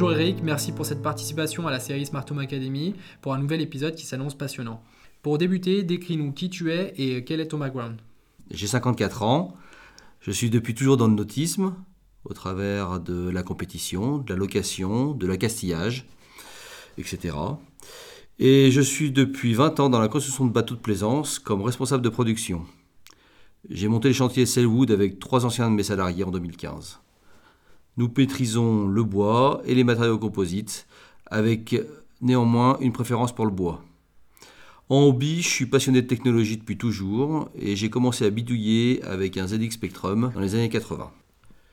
Bonjour Eric, merci pour cette participation à la série Smart Home Academy pour un nouvel épisode qui s'annonce passionnant. Pour débuter, décris-nous qui tu es et quel est ton background. J'ai 54 ans, je suis depuis toujours dans le nautisme, au travers de la compétition, de la location, de l'accastillage, etc. Et je suis depuis 20 ans dans la construction de bateaux de plaisance comme responsable de production. J'ai monté le chantier Selwood avec trois anciens de mes salariés en 2015. Nous maîtrisons le bois et les matériaux composites, avec néanmoins une préférence pour le bois. En hobby, je suis passionné de technologie depuis toujours et j'ai commencé à bidouiller avec un ZX Spectrum dans les années 80.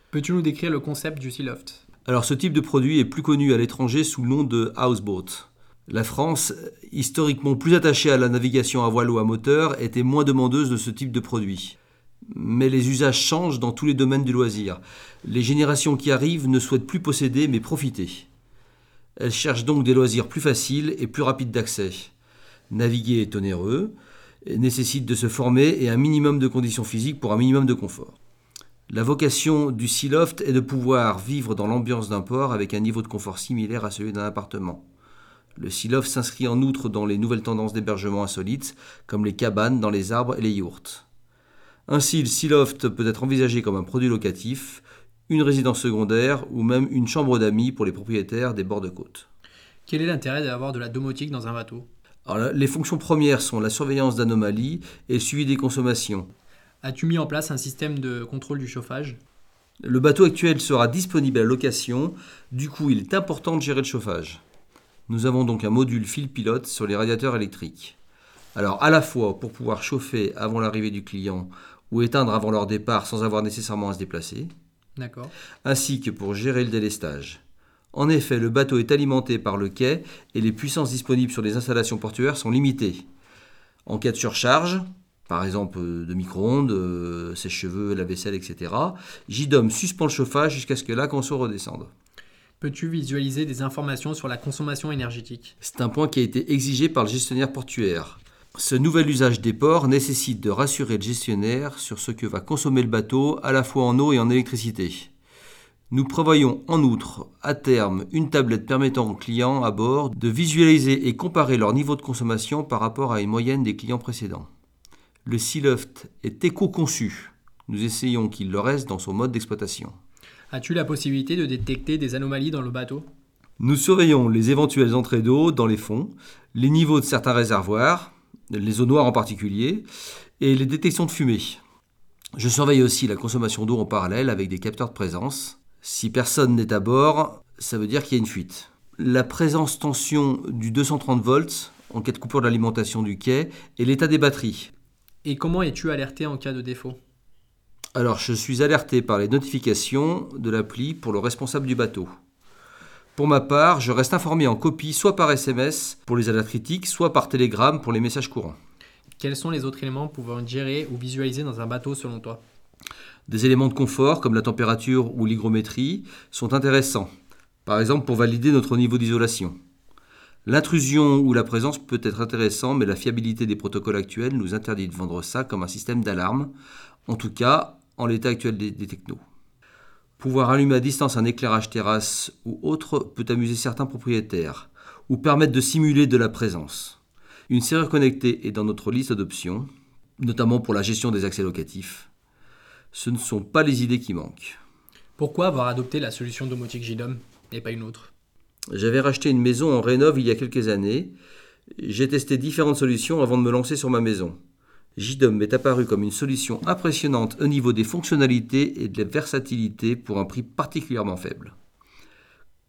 Peux-tu nous décrire le concept du Sealoft? Alors ce type de produit est plus connu à l'étranger sous le nom de houseboat. La France, historiquement plus attachée à la navigation à voile ou à moteur, était moins demandeuse de ce type de produit. Mais les usages changent dans tous les domaines du loisir. Les générations qui arrivent ne souhaitent plus posséder mais profiter. Elles cherchent donc des loisirs plus faciles et plus rapides d'accès. Naviguer est onéreux, nécessite de se former et un minimum de conditions physiques pour un minimum de confort. La vocation du Sealoft est de pouvoir vivre dans l'ambiance d'un port avec un niveau de confort similaire à celui d'un appartement. Le Sealoft s'inscrit en outre dans les nouvelles tendances d'hébergement insolites, comme les cabanes dans les arbres et les yurts. Ainsi, le Sealoft peut être envisagé comme un produit locatif, une résidence secondaire ou même une chambre d'amis pour les propriétaires des bords de côte. Quel est l'intérêt d'avoir de la domotique dans un bateau? Alors, les fonctions premières sont la surveillance d'anomalies et le suivi des consommations. As-tu mis en place un système de contrôle du chauffage? Le bateau actuel sera disponible à la location, du coup il est important de gérer le chauffage. Nous avons donc un module fil pilote sur les radiateurs électriques. Alors à la fois pour pouvoir chauffer avant l'arrivée du client ou éteindre avant leur départ sans avoir nécessairement à se déplacer, D'accord. ainsi que pour gérer le délestage. En effet, le bateau est alimenté par le quai et les puissances disponibles sur les installations portuaires sont limitées. En cas de surcharge, par exemple euh, de micro-ondes, euh, sèche-cheveux, la vaisselle, etc., JDOM suspend le chauffage jusqu'à ce que la conso redescende. Peux-tu visualiser des informations sur la consommation énergétique? C'est un point qui a été exigé par le gestionnaire portuaire. Ce nouvel usage des ports nécessite de rassurer le gestionnaire sur ce que va consommer le bateau à la fois en eau et en électricité. Nous prévoyons en outre, à terme, une tablette permettant aux clients à bord de visualiser et comparer leur niveau de consommation par rapport à une moyenne des clients précédents. Le Sealoft est éco-conçu. Nous essayons qu'il le reste dans son mode d'exploitation. As-tu la possibilité de détecter des anomalies dans le bateau? Nous surveillons les éventuelles entrées d'eau dans les fonds, les niveaux de certains réservoirs, les eaux noires en particulier, et les détections de fumée. Je surveille aussi la consommation d'eau en parallèle avec des capteurs de présence. Si personne n'est à bord, ça veut dire qu'il y a une fuite. La présence tension du 230 volts en cas de coupure de l'alimentation du quai et l'état des batteries. Et comment es-tu alerté en cas de défaut? Alors, je suis alerté par les notifications de l'appli pour le responsable du bateau. Pour ma part, je reste informé en copie soit par SMS pour les alertes critiques, soit par télégramme pour les messages courants. Quels sont les autres éléments pouvant gérés ou visualisés dans un bateau selon toi? Des éléments de confort comme la température ou l'hygrométrie sont intéressants, par exemple pour valider notre niveau d'isolation. L'intrusion ou la présence peut être intéressant, mais la fiabilité des protocoles actuels nous interdit de vendre ça comme un système d'alarme, en tout cas en l'état actuel des, des technos. Pouvoir allumer à distance un éclairage terrasse ou autre peut amuser certains propriétaires, ou permettre de simuler de la présence. Une serrure connectée est dans notre liste d'options, notamment pour la gestion des accès locatifs. Ce ne sont pas les idées qui manquent. Pourquoi avoir adopté la solution domotique JDOM et pas une autre? J'avais racheté une maison en rénov il y a quelques années. J'ai testé différentes solutions avant de me lancer sur ma maison. JDOM m'est apparu comme une solution impressionnante au niveau des fonctionnalités et de la versatilité pour un prix particulièrement faible.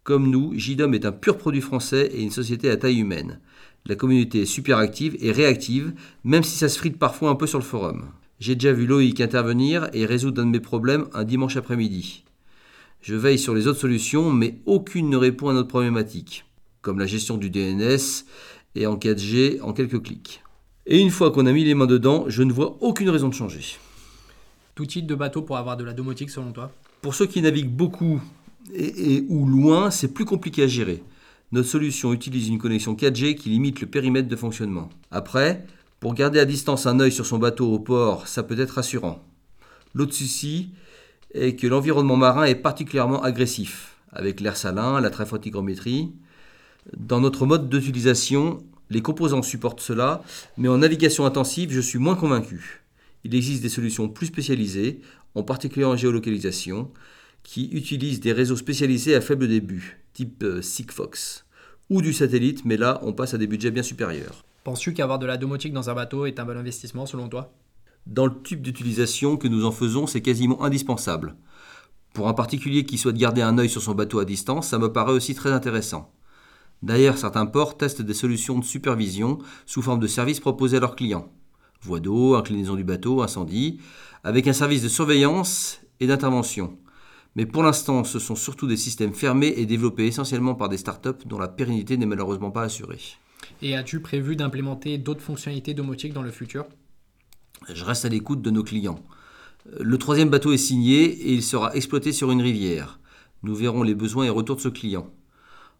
Comme nous, JDOM est un pur produit français et une société à taille humaine. La communauté est super active et réactive, même si ça se frite parfois un peu sur le forum. J'ai déjà vu Loïc intervenir et résoudre un de mes problèmes un dimanche après-midi. Je veille sur les autres solutions, mais aucune ne répond à notre problématique, comme la gestion du DNS et en 4G en quelques clics. Et une fois qu'on a mis les mains dedans, je ne vois aucune raison de changer. Tout type de bateau pour avoir de la domotique selon toi? Pour ceux qui naviguent beaucoup et, et ou loin, c'est plus compliqué à gérer. Notre solution utilise une connexion 4G qui limite le périmètre de fonctionnement. Après, pour garder à distance un œil sur son bateau au port, ça peut être rassurant. L'autre souci est que l'environnement marin est particulièrement agressif, avec l'air salin, la traphotigrométrie. Dans notre mode d'utilisation, les composants supportent cela, mais en navigation intensive, je suis moins convaincu. Il existe des solutions plus spécialisées, en particulier en géolocalisation, qui utilisent des réseaux spécialisés à faible début, type euh, Sigfox, ou du satellite, mais là, on passe à des budgets bien supérieurs. Penses-tu qu'avoir de la domotique dans un bateau est un bon investissement selon toi? Dans le type d'utilisation que nous en faisons, c'est quasiment indispensable. Pour un particulier qui souhaite garder un œil sur son bateau à distance, ça me paraît aussi très intéressant. D'ailleurs, certains ports testent des solutions de supervision sous forme de services proposés à leurs clients. Voie d'eau, inclinaison du bateau, incendie, avec un service de surveillance et d'intervention. Mais pour l'instant, ce sont surtout des systèmes fermés et développés essentiellement par des startups dont la pérennité n'est malheureusement pas assurée. Et as-tu prévu d'implémenter d'autres fonctionnalités domotiques dans le futur? Je reste à l'écoute de nos clients. Le troisième bateau est signé et il sera exploité sur une rivière. Nous verrons les besoins et retours de ce client.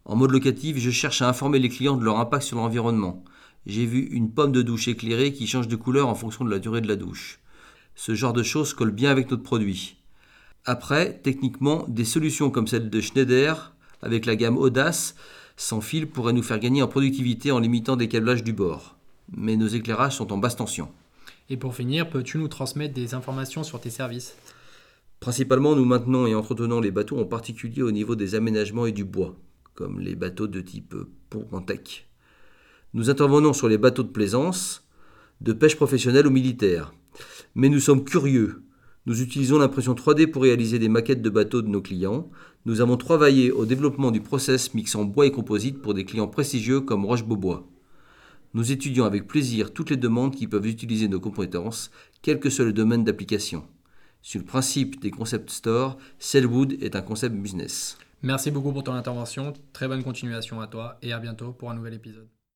En mode locatif, je cherche à informer les clients de leur impact sur l'environnement. J'ai vu une pomme de douche éclairée qui change de couleur en fonction de la durée de la douche. Ce genre de choses colle bien avec notre produit. Après, techniquement, des solutions comme celle de Schneider, avec la gamme Audace, sans fil, pourraient nous faire gagner en productivité en limitant des câblages du bord. Mais nos éclairages sont en basse tension. Et pour finir, peux-tu nous transmettre des informations sur tes services? Principalement, nous maintenons et entretenons les bateaux, en particulier au niveau des aménagements et du bois, comme les bateaux de type pont en tech. Nous intervenons sur les bateaux de plaisance, de pêche professionnelle ou militaire. Mais nous sommes curieux. Nous utilisons l'impression 3D pour réaliser des maquettes de bateaux de nos clients. Nous avons travaillé au développement du process mixant bois et composite pour des clients prestigieux comme Roche-Beaubois. Nous étudions avec plaisir toutes les demandes qui peuvent utiliser nos compétences, quel que soit le domaine d'application. Sur le principe des concept stores, Cellwood est un concept business. Merci beaucoup pour ton intervention, très bonne continuation à toi et à bientôt pour un nouvel épisode.